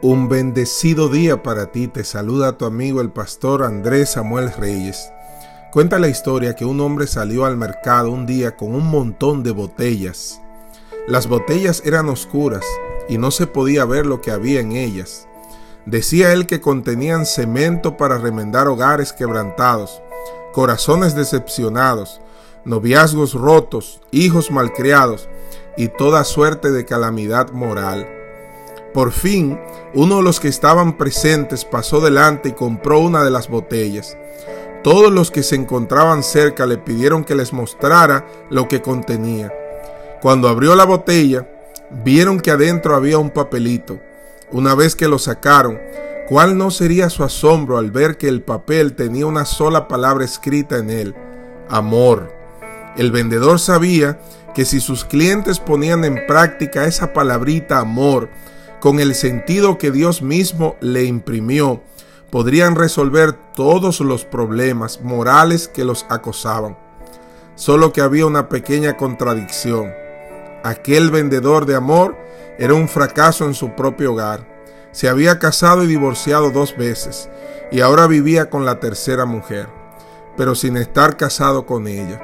Un bendecido día para ti, te saluda tu amigo el pastor Andrés Samuel Reyes. Cuenta la historia que un hombre salió al mercado un día con un montón de botellas. Las botellas eran oscuras y no se podía ver lo que había en ellas. Decía él que contenían cemento para remendar hogares quebrantados, corazones decepcionados, noviazgos rotos, hijos malcriados y toda suerte de calamidad moral. Por fin, uno de los que estaban presentes pasó delante y compró una de las botellas. Todos los que se encontraban cerca le pidieron que les mostrara lo que contenía. Cuando abrió la botella, vieron que adentro había un papelito. Una vez que lo sacaron, ¿cuál no sería su asombro al ver que el papel tenía una sola palabra escrita en él? Amor. El vendedor sabía que si sus clientes ponían en práctica esa palabrita amor, con el sentido que Dios mismo le imprimió, podrían resolver todos los problemas morales que los acosaban. Solo que había una pequeña contradicción. Aquel vendedor de amor era un fracaso en su propio hogar. Se había casado y divorciado dos veces y ahora vivía con la tercera mujer, pero sin estar casado con ella.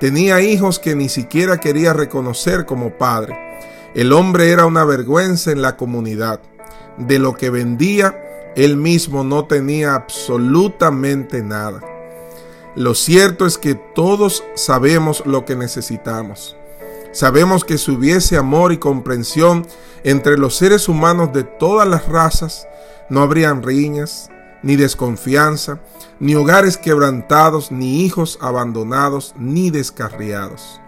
Tenía hijos que ni siquiera quería reconocer como padre el hombre era una vergüenza en la comunidad. De lo que vendía, él mismo no tenía absolutamente nada. Lo cierto es que todos sabemos lo que necesitamos. Sabemos que si hubiese amor y comprensión entre los seres humanos de todas las razas, no habrían riñas, ni desconfianza, ni hogares quebrantados, ni hijos abandonados, ni descarriados.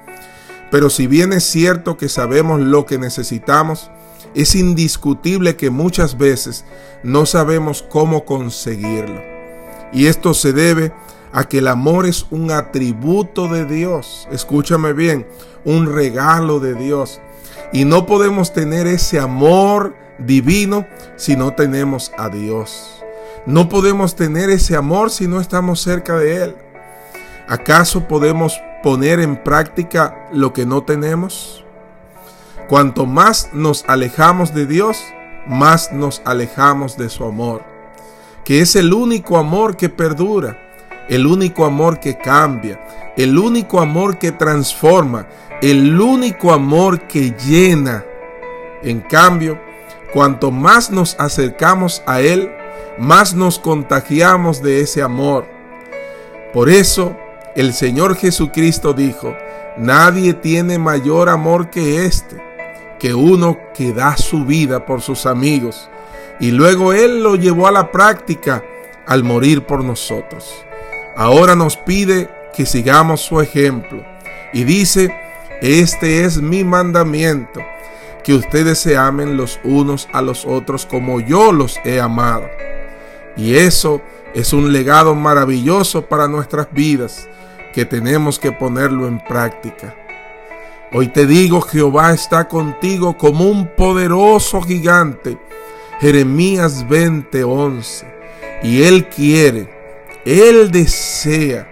Pero si bien es cierto que sabemos lo que necesitamos, es indiscutible que muchas veces no sabemos cómo conseguirlo. Y esto se debe a que el amor es un atributo de Dios. Escúchame bien, un regalo de Dios. Y no podemos tener ese amor divino si no tenemos a Dios. No podemos tener ese amor si no estamos cerca de Él. ¿Acaso podemos poner en práctica lo que no tenemos? Cuanto más nos alejamos de Dios, más nos alejamos de su amor, que es el único amor que perdura, el único amor que cambia, el único amor que transforma, el único amor que llena. En cambio, cuanto más nos acercamos a Él, más nos contagiamos de ese amor. Por eso, el Señor Jesucristo dijo, nadie tiene mayor amor que este, que uno que da su vida por sus amigos. Y luego Él lo llevó a la práctica al morir por nosotros. Ahora nos pide que sigamos su ejemplo. Y dice, este es mi mandamiento, que ustedes se amen los unos a los otros como yo los he amado. Y eso es un legado maravilloso para nuestras vidas que tenemos que ponerlo en práctica. Hoy te digo, Jehová está contigo como un poderoso gigante. Jeremías 20:11. Y Él quiere, Él desea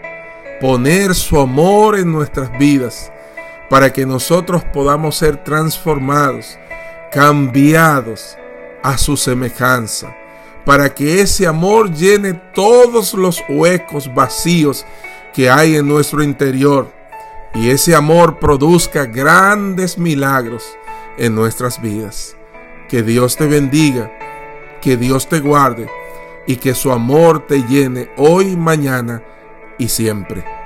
poner su amor en nuestras vidas para que nosotros podamos ser transformados, cambiados a su semejanza, para que ese amor llene todos los huecos vacíos que hay en nuestro interior y ese amor produzca grandes milagros en nuestras vidas. Que Dios te bendiga, que Dios te guarde y que su amor te llene hoy, mañana y siempre.